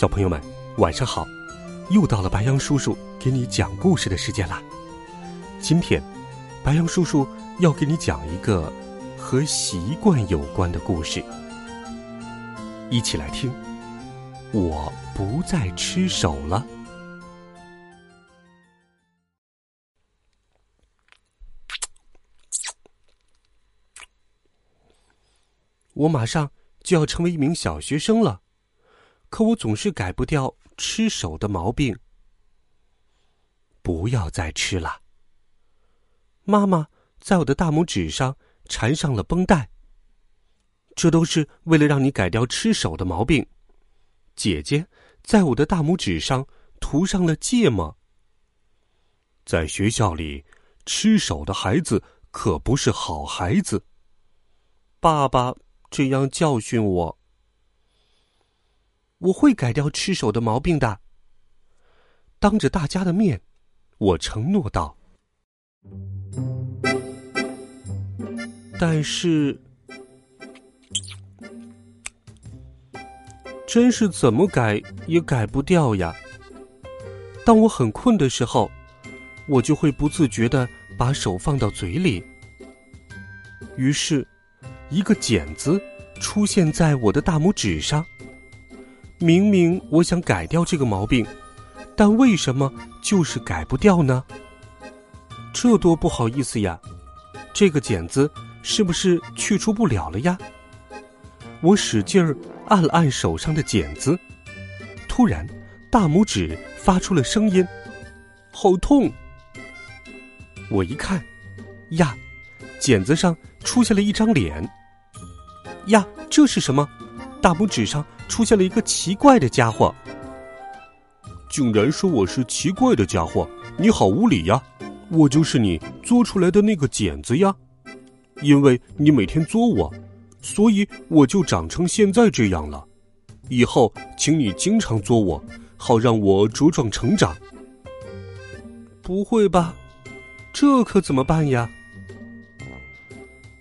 小朋友们，晚上好！又到了白羊叔叔给你讲故事的时间啦。今天，白羊叔叔要给你讲一个和习惯有关的故事。一起来听，我不再吃手了。我马上就要成为一名小学生了。可我总是改不掉吃手的毛病。不要再吃了。妈妈在我的大拇指上缠上了绷带。这都是为了让你改掉吃手的毛病。姐姐在我的大拇指上涂上了芥末。在学校里，吃手的孩子可不是好孩子。爸爸这样教训我。我会改掉吃手的毛病的。当着大家的面，我承诺道。但是，真是怎么改也改不掉呀。当我很困的时候，我就会不自觉的把手放到嘴里，于是，一个茧子出现在我的大拇指上。明明我想改掉这个毛病，但为什么就是改不掉呢？这多不好意思呀！这个茧子是不是去除不了了呀？我使劲儿按了按手上的茧子，突然大拇指发出了声音，好痛！我一看，呀，茧子上出现了一张脸。呀，这是什么？大拇指上。出现了一个奇怪的家伙，竟然说我是奇怪的家伙！你好无礼呀！我就是你作出来的那个茧子呀！因为你每天作我，所以我就长成现在这样了。以后请你经常作我，好让我茁壮成长。不会吧？这可怎么办呀？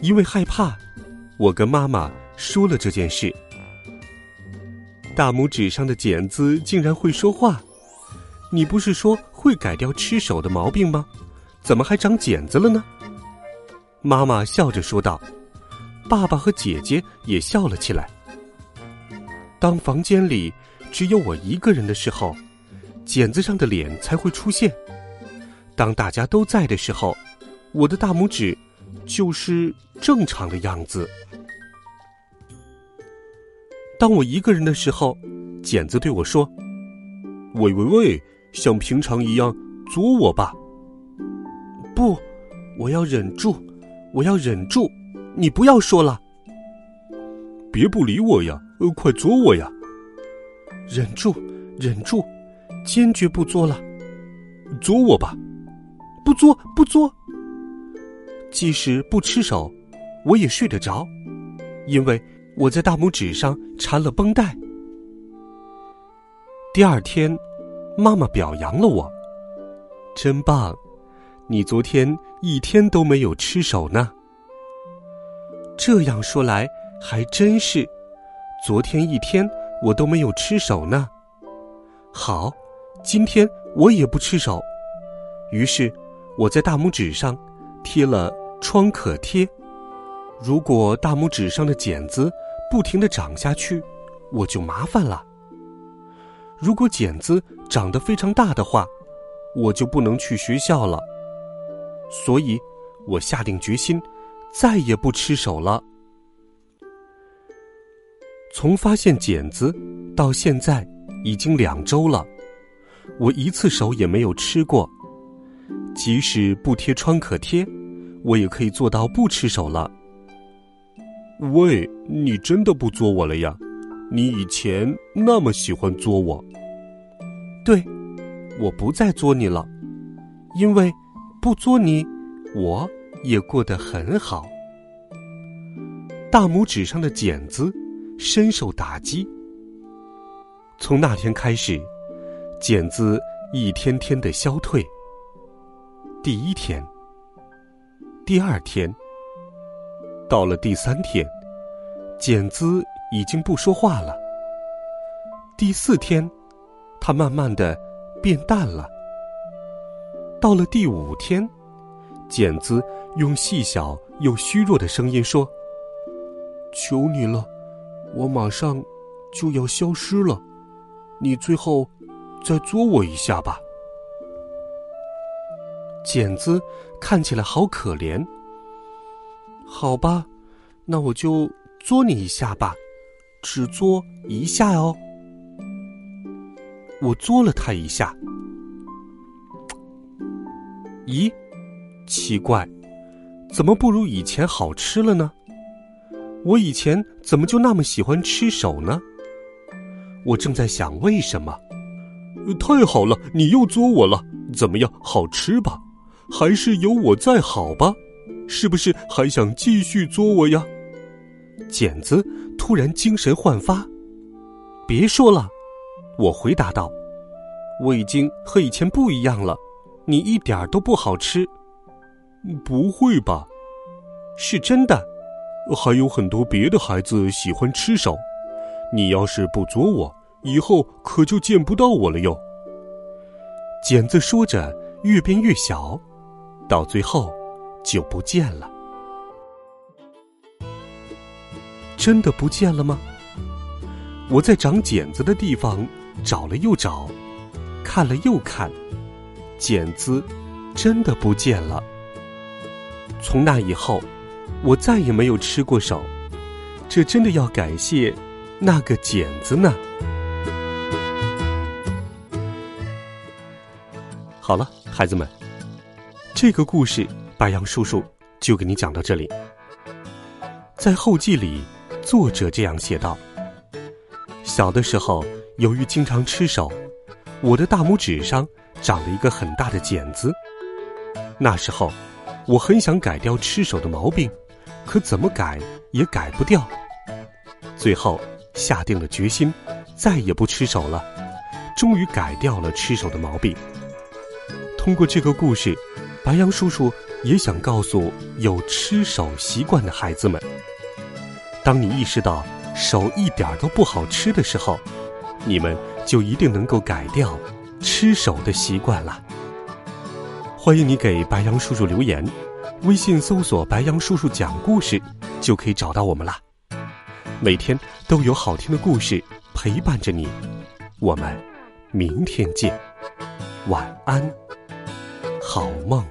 因为害怕，我跟妈妈说了这件事。大拇指上的茧子竟然会说话，你不是说会改掉吃手的毛病吗？怎么还长茧子了呢？妈妈笑着说道。爸爸和姐姐也笑了起来。当房间里只有我一个人的时候，茧子上的脸才会出现；当大家都在的时候，我的大拇指就是正常的样子。当我一个人的时候，剪子对我说：“喂喂喂，像平常一样作我吧。”不，我要忍住，我要忍住，你不要说了。别不理我呀，呃，快作我呀！忍住，忍住，坚决不作了。作我吧，不作不作。即使不吃手，我也睡得着，因为。我在大拇指上缠了绷带。第二天，妈妈表扬了我，真棒！你昨天一天都没有吃手呢。这样说来还真是，昨天一天我都没有吃手呢。好，今天我也不吃手。于是，我在大拇指上贴了创可贴。如果大拇指上的茧子不停的长下去，我就麻烦了。如果茧子长得非常大的话，我就不能去学校了。所以，我下定决心，再也不吃手了。从发现茧子到现在，已经两周了，我一次手也没有吃过。即使不贴创可贴，我也可以做到不吃手了。喂，你真的不作我了呀？你以前那么喜欢作我。对，我不再作你了，因为不作你，我也过得很好。大拇指上的茧子深受打击。从那天开始，茧子一天天的消退。第一天，第二天，到了第三天，茧子已经不说话了。第四天。它慢慢的变淡了。到了第五天，剪子用细小又虚弱的声音说：“求你了，我马上就要消失了，你最后再捉我一下吧。”剪子看起来好可怜。好吧，那我就捉你一下吧，只捉一下哦。我嘬了他一下，咦，奇怪，怎么不如以前好吃了呢？我以前怎么就那么喜欢吃手呢？我正在想为什么。太好了，你又嘬我了，怎么样，好吃吧？还是有我在好吧？是不是还想继续嘬我呀？剪子突然精神焕发，别说了。我回答道：“我已经和以前不一样了，你一点都不好吃。”不会吧？是真的，还有很多别的孩子喜欢吃手。你要是不捉我，以后可就见不到我了哟。剪子说着，越变越小，到最后就不见了。真的不见了吗？我在长茧子的地方。找了又找，看了又看，茧子真的不见了。从那以后，我再也没有吃过手，这真的要感谢那个茧子呢。好了，孩子们，这个故事白杨叔叔就给你讲到这里。在后记里，作者这样写道：小的时候。由于经常吃手，我的大拇指上长了一个很大的茧子。那时候，我很想改掉吃手的毛病，可怎么改也改不掉。最后下定了决心，再也不吃手了。终于改掉了吃手的毛病。通过这个故事，白杨叔叔也想告诉有吃手习惯的孩子们：当你意识到手一点都不好吃的时候，你们就一定能够改掉吃手的习惯了。欢迎你给白杨叔叔留言，微信搜索“白杨叔叔讲故事”就可以找到我们啦。每天都有好听的故事陪伴着你，我们明天见，晚安，好梦。